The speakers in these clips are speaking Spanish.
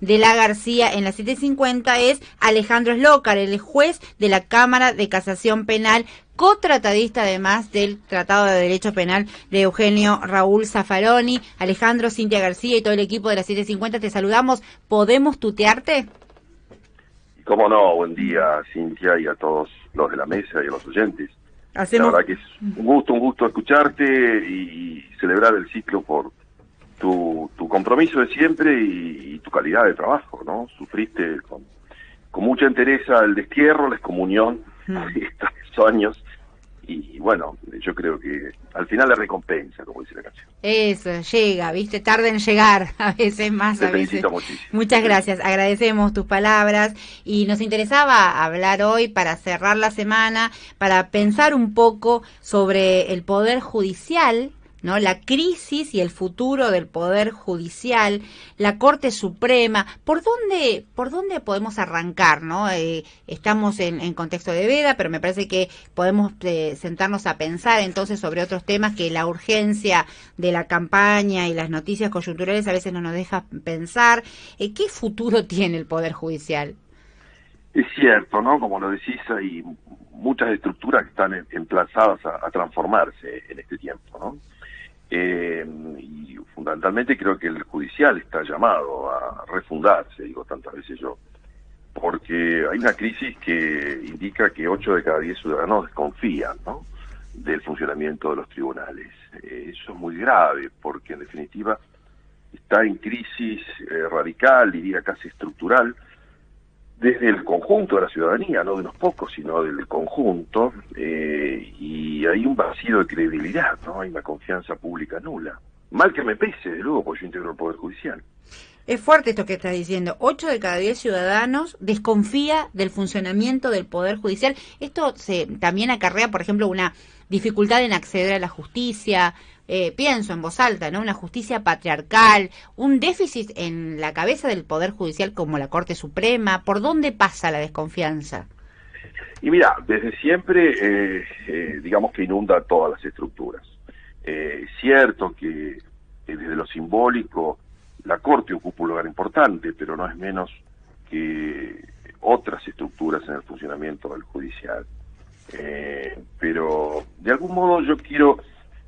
de la García en la 750 es Alejandro Slócar, el juez de la Cámara de Casación Penal cotratadista además del Tratado de Derecho Penal de Eugenio Raúl Zaffaroni, Alejandro, Cintia García y todo el equipo de la 750. Te saludamos. ¿Podemos tutearte? Cómo no, buen día Cintia y a todos los de la mesa y a los oyentes. La verdad que es un gusto, un gusto escucharte y, celebrar el ciclo por tu, tu compromiso de siempre y, tu calidad de trabajo, ¿no? Sufriste con, con mucha entereza el destierro, la excomunión estos años y bueno, yo creo que al final la recompensa, como dice la canción. Eso, llega, viste, tarda en llegar, a veces más, a veces. Muchas gracias, agradecemos tus palabras y nos interesaba hablar hoy para cerrar la semana, para pensar un poco sobre el poder judicial ¿no? La crisis y el futuro del poder judicial, la Corte Suprema, ¿por dónde, por dónde podemos arrancar, no? Eh, estamos en, contexto de veda, pero me parece que podemos eh, sentarnos a pensar entonces sobre otros temas que la urgencia de la campaña y las noticias coyunturales a veces no nos deja pensar. Eh, ¿Qué futuro tiene el poder judicial? Es cierto, ¿no? Como lo decís, hay muchas estructuras que están emplazadas a transformarse en este tiempo, ¿no? Eh, y fundamentalmente creo que el judicial está llamado a refundarse, digo tantas veces yo, porque hay una crisis que indica que 8 de cada 10 ciudadanos desconfían ¿no? del funcionamiento de los tribunales. Eh, eso es muy grave, porque en definitiva está en crisis eh, radical, diría casi estructural, desde el conjunto de la ciudadanía, no de unos pocos, sino del conjunto, eh, y hay un vacío de credibilidad, ¿no? Hay una confianza pública nula. Mal que me pese, de luego, porque yo integro el Poder Judicial. Es fuerte esto que estás diciendo. Ocho de cada diez ciudadanos desconfía del funcionamiento del Poder Judicial. Esto se, también acarrea, por ejemplo, una dificultad en acceder a la justicia, eh, pienso en voz alta, ¿no? Una justicia patriarcal, un déficit en la cabeza del Poder Judicial como la Corte Suprema. ¿Por dónde pasa la desconfianza? Y mira, desde siempre, eh, eh, digamos que inunda todas las estructuras. es cierto que desde lo simbólico la Corte ocupa un lugar importante, pero no es menos que otras estructuras en el funcionamiento del judicial. pero de algún modo yo quiero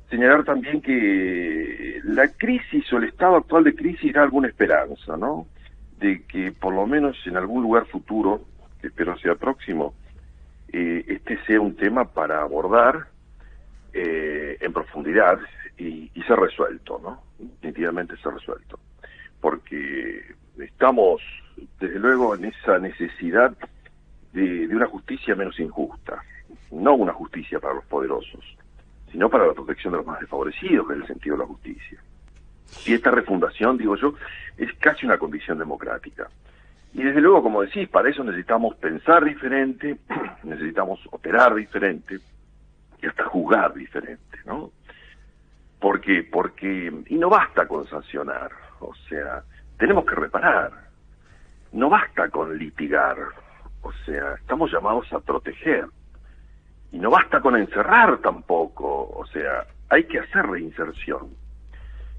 señalar también que la crisis o el estado actual de crisis da alguna esperanza, ¿no? De que por lo menos en algún lugar futuro, que espero sea próximo, eh, este sea un tema para abordar eh, en profundidad y, y, ser resuelto, ¿no? Definitivamente ser resuelto. Porque estamos, desde luego, en esa necesidad de, de una justicia menos injusta, no una justicia para los poderosos, sino para la protección de los más desfavorecidos, que es el sentido de la justicia. Y esta refundación, digo yo, es casi una condición democrática. Y desde luego, como decís, para eso necesitamos pensar diferente, necesitamos operar diferente y hasta juzgar diferente, ¿no? ¿Por qué? Porque, y no basta con sancionar, o sea, tenemos que reparar, no basta con litigar, o sea, estamos llamados a proteger. Y no basta con encerrar tampoco, o sea, hay que hacer reinserción.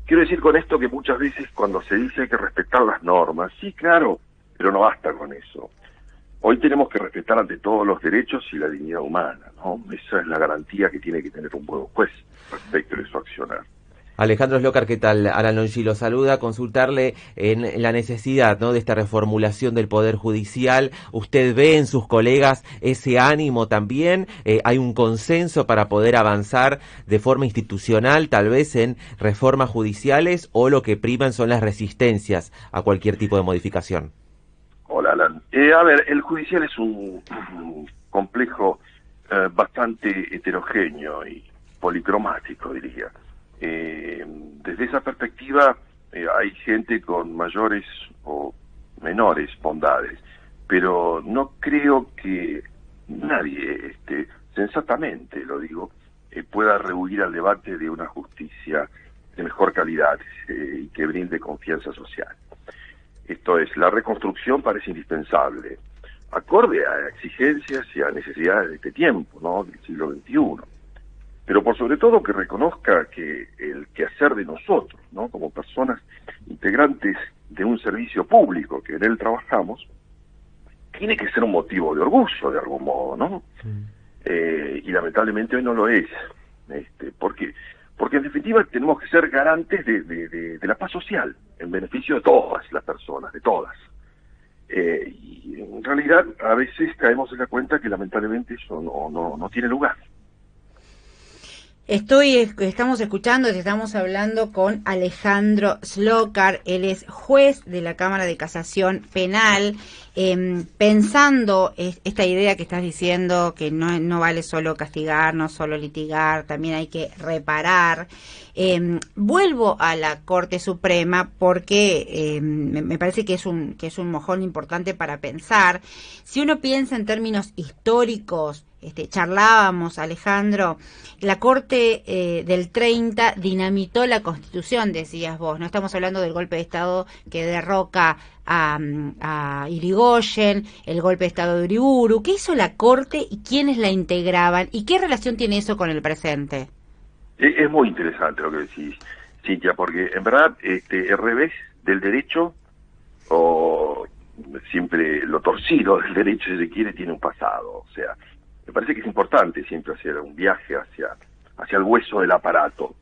Quiero decir con esto que muchas veces cuando se dice hay que respetar las normas, sí, claro, pero no basta con eso. Hoy tenemos que respetar ante todos los derechos y la dignidad humana, ¿no? Esa es la garantía que tiene que tener un buen juez respecto de su accionar. Alejandro Slocar, ¿qué tal? Alan Longi lo saluda, consultarle en la necesidad ¿no? de esta reformulación del Poder Judicial. ¿Usted ve en sus colegas ese ánimo también? Eh, ¿Hay un consenso para poder avanzar de forma institucional, tal vez en reformas judiciales, o lo que priman son las resistencias a cualquier tipo de modificación? Hola, Alan. Eh, a ver, el judicial es un, complejo eh, bastante heterogéneo y policromático, diría. Eh, desde esa perspectiva eh, hay gente con mayores o menores bondades, pero no creo que nadie, este, sensatamente lo digo, eh, pueda rehuir al debate de una justicia de mejor calidad y que brinde confianza social. Esto es, la reconstrucción parece indispensable, acorde a exigencias y a necesidades de este tiempo, ¿no? Del siglo XXI pero por sobre todo que reconozca que el quehacer de nosotros, ¿no? Como personas integrantes de un servicio público que en él trabajamos, tiene que ser un motivo de orgullo de algún modo, ¿no? Eh, y lamentablemente hoy no lo es. Este, porque porque en definitiva tenemos que ser garantes de, de, la paz social, en beneficio de todas las personas, de todas. Eh, y en realidad a veces caemos en la cuenta que lamentablemente eso no, no, no tiene lugar. Estoy, estamos escuchando, estamos hablando con Alejandro Slokar, él es juez de la Cámara de Casación Penal, em, pensando esta idea que estás diciendo, que no, no vale solo castigar, no solo litigar, también hay que reparar. Em, vuelvo a la Corte Suprema porque em, me, parece que es un que es un mojón importante para pensar. Si uno piensa en términos históricos, este, charlábamos, Alejandro, la Corte eh, del 30 dinamitó la Constitución, decías vos, no estamos hablando del golpe de Estado que derroca a, a Irigoyen, el golpe de Estado de Uriburu, ¿qué hizo la Corte y quiénes la integraban y qué relación tiene eso con el presente? Es muy interesante lo que decís, Cintia, porque en verdad este, el revés del derecho o siempre lo torcido del derecho, si se quiere, tiene un pasado, o sea, me parece que es importante siempre hacer un viaje hacia, hacia el hueso del aparato,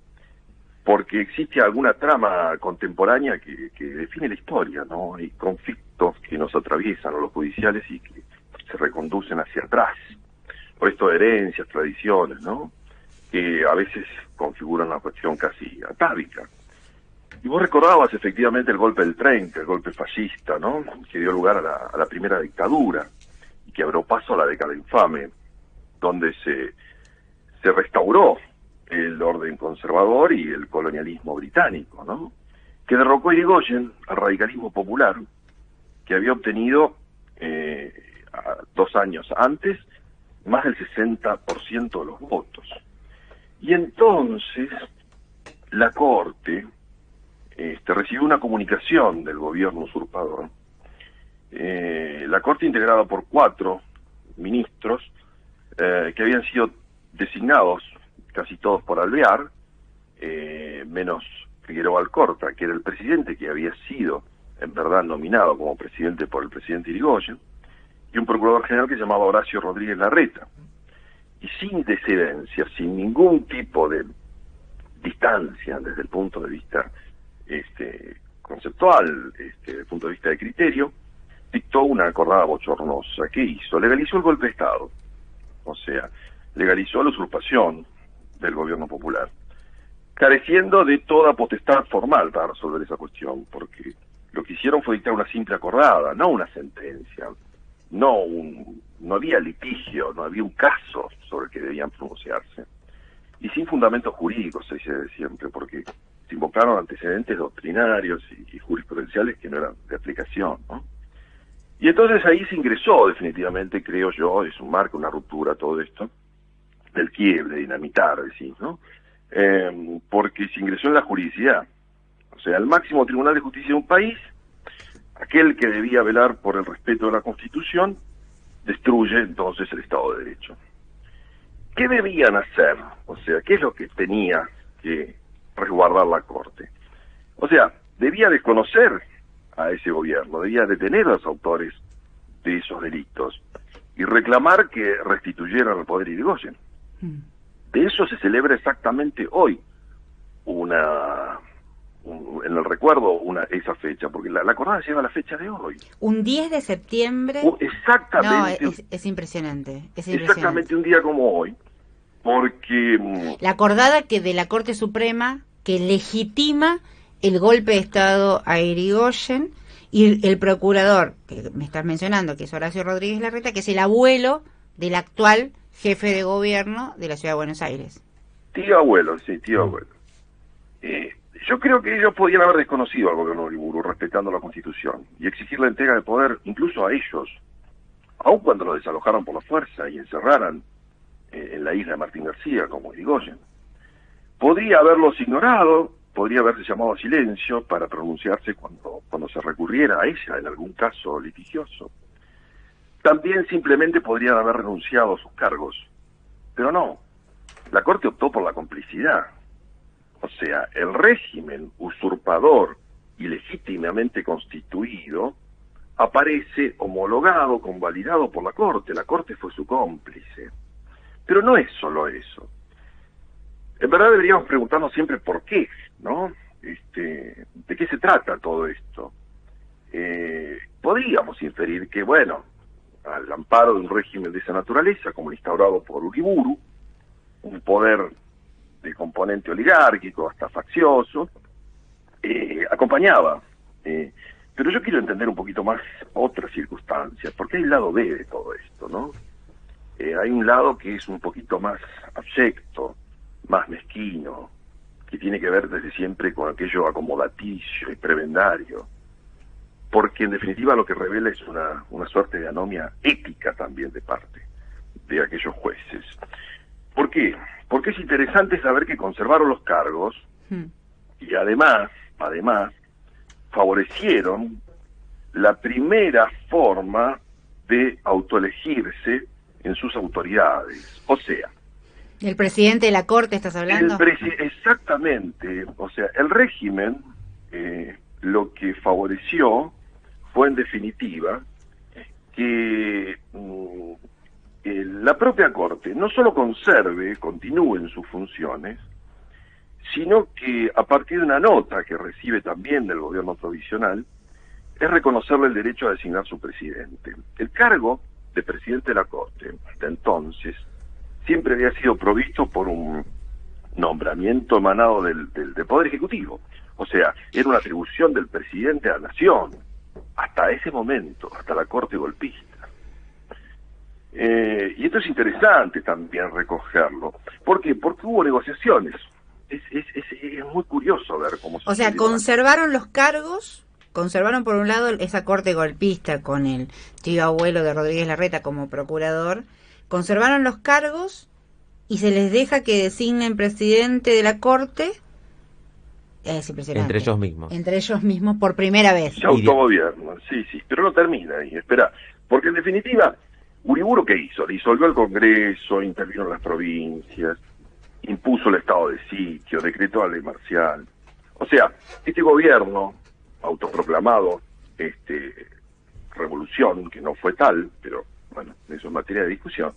porque existe alguna trama contemporánea que, que define la historia, ¿no? Hay conflictos que nos atraviesan a los judiciales y que se reconducen hacia atrás, por esto herencias, tradiciones, ¿no? Que a veces configuran una cuestión casi atávica. Y vos recordabas efectivamente el golpe del 30, el golpe fascista, ¿no? Que dio lugar a la primera dictadura y que abrió paso a la década infame donde se, se restauró el orden conservador y el colonialismo británico, ¿no? Que derrocó a Irigoyen al radicalismo popular, que había obtenido eh, dos años antes más del 60% de los votos. Y entonces la Corte este, recibió una comunicación del gobierno usurpador, eh, la Corte integrada por cuatro ministros, eh, que habían sido designados casi todos por Alvear, eh, menos Figueroa Alcorta, que era el presidente que había sido en verdad nominado como presidente por el presidente Irigoyen, y un procurador general que se llamaba Horacio Rodríguez Larreta. Y sin desidencia, sin ningún tipo de distancia desde el punto de vista este, conceptual, este, desde el punto de vista de criterio, dictó una acordada bochornosa. ¿Qué hizo? Legalizó el golpe de Estado o sea, legalizó la usurpación del gobierno popular, careciendo de toda potestad formal para resolver esa cuestión, porque lo que hicieron fue dictar una simple acordada, no una sentencia, no un, no había litigio, no había un caso sobre el que debían pronunciarse, y sin fundamentos jurídicos, se dice siempre, porque se invocaron antecedentes doctrinarios y, y jurisprudenciales que no eran de aplicación, ¿no? Y entonces ahí se ingresó definitivamente, creo yo, es un marco, una ruptura todo esto, del quiebre, dinamitar, decís, ¿no? Eh, porque se ingresó en la juridicidad. O sea, el máximo tribunal de justicia de un país, aquel que debía velar por el respeto de la Constitución, destruye entonces el Estado de Derecho. ¿Qué debían hacer? O sea, ¿qué es lo que tenía que resguardar la Corte? O sea, debía desconocer a ese gobierno, debía detener a los autores de esos delitos y reclamar que restituyeran el poder Irigoyen. Mm. De eso se celebra exactamente hoy una en el recuerdo una esa fecha, porque la, la acordada llega a la fecha de hoy. Un 10 de septiembre. exactamente. No, es, impresionante, es, impresionante, Exactamente un día como hoy, porque... Mm, la acordada que de la Corte Suprema que legitima el golpe de Estado a Irigoyen y el procurador, que me estás mencionando, que es Horacio Rodríguez Larreta, que es el abuelo del actual jefe de gobierno de la Ciudad de Buenos Aires. Tío abuelo, sí, tío abuelo. Eh, yo creo que ellos podían haber desconocido al gobierno de Uriburu respetando la Constitución y exigir la entrega de poder incluso a ellos, aun cuando lo desalojaron por la fuerza y encerraran eh, en la isla de Martín García como Irigoyen. Podría haberlos ignorado podría haberse llamado a silencio para pronunciarse cuando, cuando se recurriera a ella en algún caso litigioso. También simplemente podrían haber renunciado a sus cargos, pero no. La Corte optó por la complicidad. O sea, el régimen usurpador y legítimamente constituido, aparece homologado, convalidado por la Corte. La Corte fue su cómplice. Pero no es solo eso. En verdad deberíamos preguntarnos siempre por qué, ¿no? Este, ¿De qué se trata todo esto? Eh, podríamos inferir que, bueno, al amparo de un régimen de esa naturaleza, como el instaurado por Uriburu, un poder de componente oligárquico, hasta faccioso, eh, acompañaba. Eh, pero yo quiero entender un poquito más otras circunstancias, porque hay un lado B de todo esto, ¿no? Eh, hay un lado que es un poquito más abyecto, más mezquino, que tiene que ver desde siempre con aquello acomodaticio y prebendario, porque en definitiva lo que revela es una, una suerte de anomia ética también de parte de aquellos jueces. ¿Por qué? Porque es interesante saber que conservaron los cargos hmm. y además, además, favorecieron la primera forma de autoelegirse en sus autoridades. O sea, ¿El presidente de la Corte estás hablando? exactamente. O sea, el régimen eh, lo que favoreció fue en definitiva que mm, la propia Corte no solo conserve, continúe en sus funciones, sino que a partir de una nota que recibe también del gobierno provisional, es reconocerle el derecho a designar su presidente. El cargo de presidente de la Corte, hasta entonces, siempre había sido provisto por un nombramiento emanado del, Poder Ejecutivo. O sea, era una atribución del presidente a la nación, hasta ese momento, hasta la Corte golpista. Eh, y esto es interesante también recogerlo. ¿Por qué? Porque hubo negociaciones. Es, es, es, muy curioso ver cómo O sea, conservaron los cargos, conservaron por un lado esa corte golpista con el tío abuelo de Rodríguez Larreta como procurador, conservaron los cargos y se les deja que designen presidente de la corte. Es Entre ellos mismos. Entre ellos mismos por primera vez. Se autogobierno, sí, sí, pero no termina ahí, espera, porque en definitiva, Uriburu ¿qué hizo? Disolvió el Congreso, intervino en las provincias, impuso el estado de sitio, decretó la ley marcial. O sea, este gobierno autoproclamado, este revolución, que no fue tal, pero bueno, eso es materia de discusión,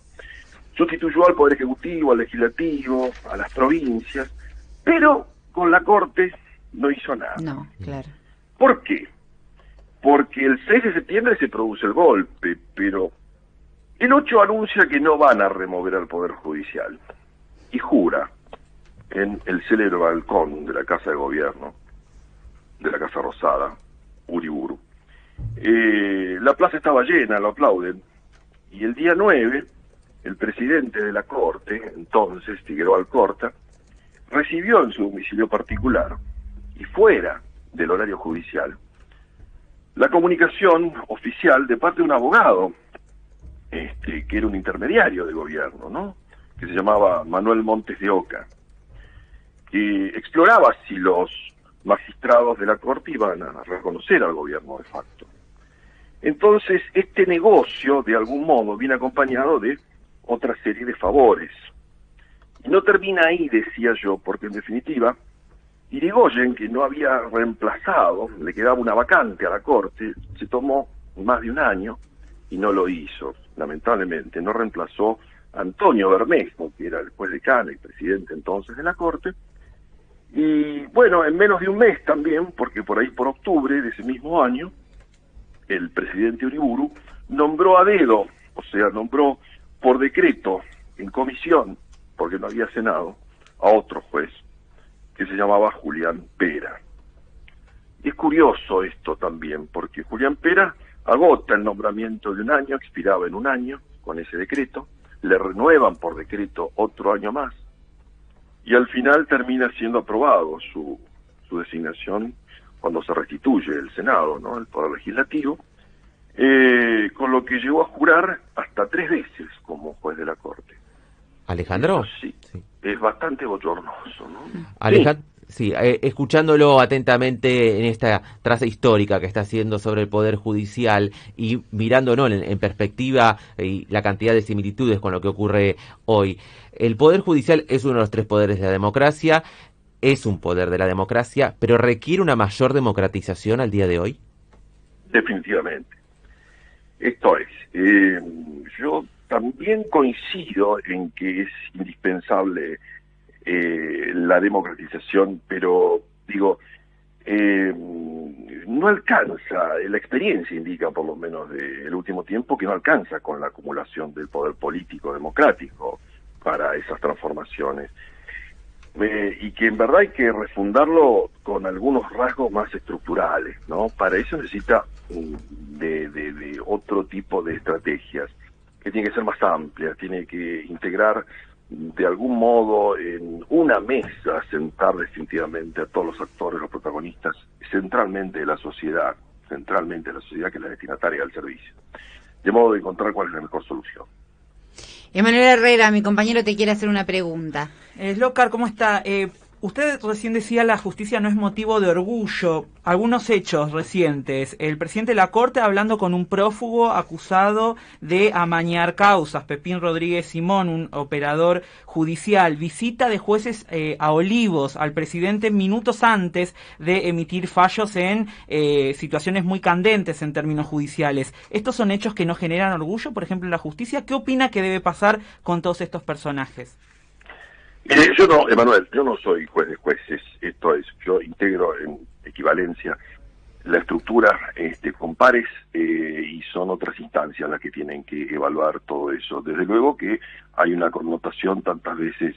sustituyó al Poder Ejecutivo, al Legislativo, a las provincias, pero con la Corte no hizo nada. No, claro. ¿Por qué? Porque el 6 de septiembre se produce el golpe, pero el 8 anuncia que no van a remover al Poder Judicial y jura en el célebre balcón de la Casa de Gobierno, de la Casa Rosada, Uriburu. Eh, la plaza estaba llena, lo aplauden, y el día 9, el presidente de la Corte, entonces Figueroa Alcorta, recibió en su domicilio particular y fuera del horario judicial la comunicación oficial de parte de un abogado, este, que era un intermediario de gobierno, ¿no? que se llamaba Manuel Montes de Oca, que exploraba si los magistrados de la Corte iban a reconocer al gobierno de facto. Entonces, este negocio, de algún modo, viene acompañado de otra serie de favores. Y no termina ahí, decía yo, porque en definitiva, Irigoyen, que no había reemplazado, le quedaba una vacante a la Corte, se tomó más de un año y no lo hizo, lamentablemente. No reemplazó a Antonio Bermejo, que era el juez de Cana y presidente entonces de la Corte. Y bueno, en menos de un mes también, porque por ahí por octubre de ese mismo año, el presidente Uriburu nombró a dedo, o sea, nombró por decreto, en comisión, porque no había Senado, a otro juez, que se llamaba Julián Pera. Es curioso esto también, porque Julián Pera agota el nombramiento de un año, expiraba en un año con ese decreto, le renuevan por decreto otro año más, y al final termina siendo aprobado su, su designación cuando se restituye el Senado, ¿no? el Poder Legislativo, eh, con lo que llegó a jurar hasta tres veces como juez de la Corte. Alejandro. Sí, es bastante bochornoso. ¿no? Alejandro. Sí. Eh, escuchándolo atentamente en esta traza histórica que está haciendo sobre el Poder Judicial y mirándolo en, en, perspectiva y la cantidad de similitudes con lo que ocurre hoy. El Poder Judicial es uno de los tres poderes de la democracia es un poder de la democracia, pero requiere una mayor democratización al día de hoy. Definitivamente. Esto es, eh, yo también coincido en que es indispensable eh, la democratización, pero digo, eh, no alcanza, la experiencia indica por lo menos del último tiempo que no alcanza con la acumulación del poder político democrático para esas transformaciones. Eh, y que en verdad hay que refundarlo con algunos rasgos más estructurales, ¿no? Para eso necesita mm, de, de otro tipo de estrategias, que tiene que ser más amplia, tiene que integrar de algún modo en una mesa sentar definitivamente a todos los actores, los protagonistas, centralmente de la sociedad, centralmente de la sociedad que es la destinataria del servicio, de modo de encontrar cuál es la mejor solución. Emanuel Herrera, mi compañero te quiere hacer una pregunta. Eh, Locar, ¿cómo está? Eh, Usted recién decía la justicia no es motivo de orgullo. Algunos hechos recientes. El presidente de la Corte hablando con un prófugo acusado de amañar causas. Pepín Rodríguez Simón, un operador judicial. Visita de jueces eh, a Olivos al presidente minutos antes de emitir fallos en eh, situaciones muy candentes en términos judiciales. ¿Estos son hechos que no generan orgullo, por ejemplo, en la justicia? ¿Qué opina que debe pasar con todos estos personajes? Yo no, Emanuel, yo no soy juez de jueces, esto es, yo integro en equivalencia la estructura este, con pares eh, y son otras instancias las que tienen que evaluar todo eso. Desde luego que hay una connotación tantas veces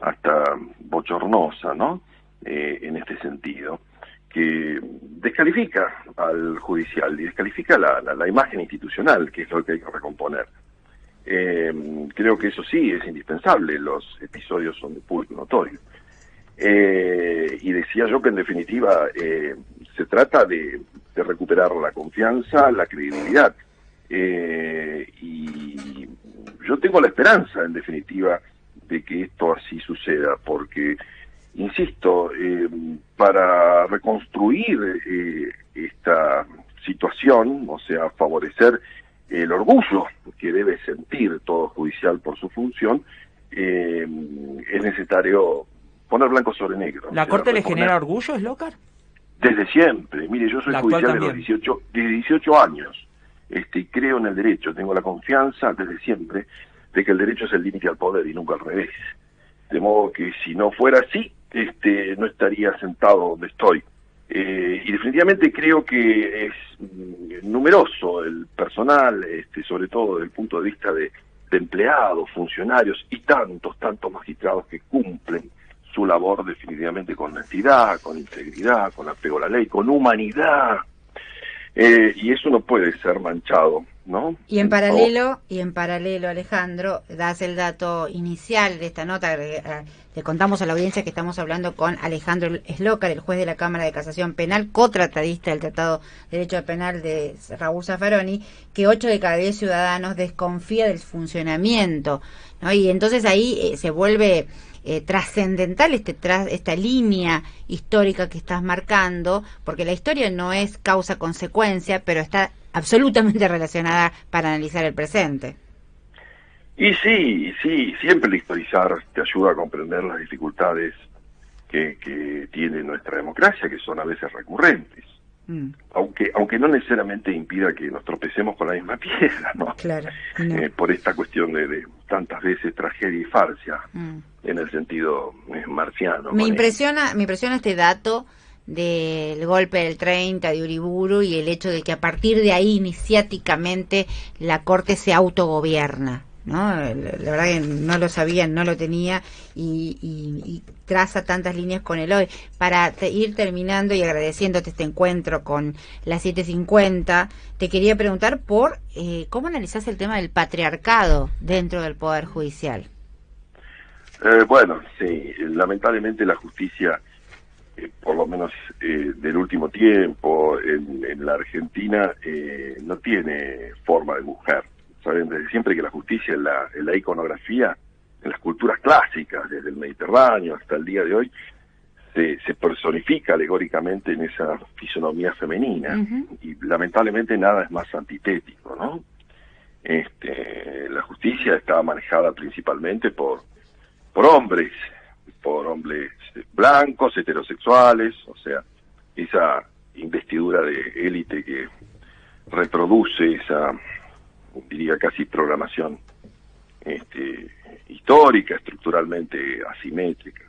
hasta bochornosa, ¿no? Eh, en este sentido, que descalifica al judicial y descalifica la, la imagen institucional, que es lo que hay que recomponer. Eh, creo que eso sí es indispensable, los episodios son de público notorio. Eh, y decía yo que en definitiva eh, se trata de, recuperar la confianza, la credibilidad. Y yo tengo la esperanza, en definitiva, de que esto así suceda, porque, insisto, para reconstruir esta situación, o sea, favorecer el orgullo que debe sentir todo judicial por su función, eh, es necesario poner blanco sobre negro. ¿La Corte le genera orgullo, es local? Desde siempre. Mire, yo soy judicial de los 18, de 18 años este, y creo en el derecho. Tengo la confianza desde siempre de que el derecho es el límite al poder y nunca al revés. De modo que si no fuera así, este, no estaría sentado donde estoy. Eh, y definitivamente creo que es mm, numeroso el personal, este, sobre todo desde el punto de vista de, empleados, funcionarios y tantos, tantos magistrados que cumplen su labor definitivamente con honestidad, con integridad, con apego a la ley, con humanidad. Eh, y eso no puede ser manchado y en paralelo, y en paralelo, Alejandro, das el dato inicial de esta nota, eh, le contamos a la audiencia que estamos hablando con Alejandro Eslocar, el juez de la Cámara de Casación Penal, cotratadista del Tratado de Derecho Penal de Raúl Zaffaroni, que 8 de cada 10 ciudadanos desconfía del funcionamiento, ¿no? Y entonces ahí eh, se vuelve eh, trascendental este esta línea histórica que estás marcando, porque la historia no es causa-consecuencia, pero está absolutamente relacionada para analizar el presente. Y sí, sí, siempre el historizar te ayuda a comprender las dificultades que, que tiene nuestra democracia, que son a veces recurrentes. Mm. Aunque, aunque no necesariamente impida que nos tropecemos con la misma piedra, ¿no? Claro. Eh, por esta cuestión de, tantas veces tragedia y farcia, mm. en el sentido marciano. Me impresiona, me impresiona este dato del golpe del 30 de Uriburu y el hecho de que a partir de ahí iniciáticamente la Corte se autogobierna. ¿no? La, verdad que no lo sabía, no lo tenía y, traza tantas líneas con el hoy. Para ir terminando y agradeciéndote este encuentro con la 750, te quería preguntar por eh, cómo analizás el tema del patriarcado dentro del Poder Judicial. Eh, bueno, sí, lamentablemente la justicia eh, por lo menos eh, del último tiempo, en, la Argentina, eh, no tiene forma de mujer. Saben, desde siempre que la justicia en la, la iconografía, en las culturas clásicas, desde el Mediterráneo hasta el día de hoy, se, se personifica alegóricamente en esa fisonomía femenina. Y lamentablemente nada es más antitético, ¿no? Este, la justicia estaba manejada principalmente por, por hombres, por hombres blancos, heterosexuales, o sea, esa investidura de élite que reproduce esa, diría casi programación este, histórica, estructuralmente asimétrica.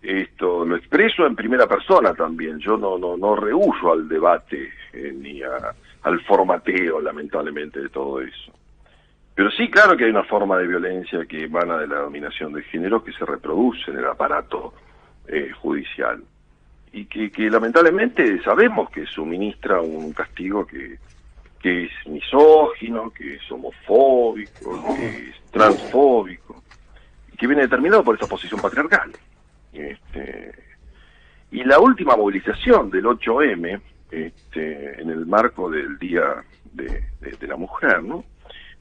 Esto lo expreso en primera persona también. Yo no no no rehuso al debate eh, ni al formateo, lamentablemente, de todo eso. Pero sí, claro que hay una forma de violencia que emana de la dominación de género que se reproduce en el aparato eh, judicial y que, lamentablemente sabemos que suministra un castigo que, que es misógino, que es homofóbico, que es transfóbico, y que viene determinado por esta posición patriarcal. Este, y la última movilización del 8M, este, en el marco del Día de, la Mujer, ¿no?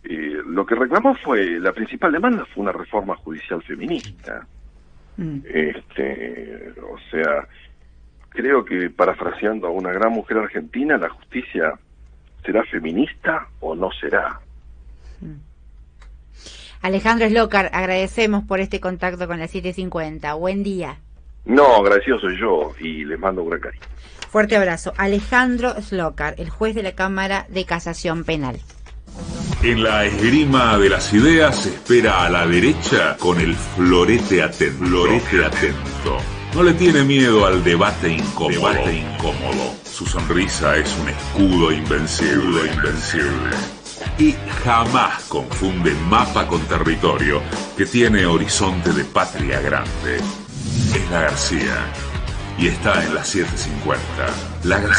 Eh, lo que reclamó fue, la principal demanda fue una reforma judicial feminista. Mm. Este, o sea, creo que parafraseando a una gran mujer argentina, la justicia será feminista o no será. Mm. Alejandro Slocar, agradecemos por este contacto con la 750. Buen día. No, agradecido soy yo y les mando un gran cariño. Fuerte abrazo. Alejandro Slocar, el juez de la Cámara de Casación Penal. En la esgrima de las ideas se espera a la derecha con el florete atento. Florete atento. No le tiene miedo al debate incómodo. Debate incómodo. Su sonrisa es un escudo invencible. invencible y jamás confunde mapa con territorio que tiene horizonte de patria grande. Es la García y está en la 750. La García.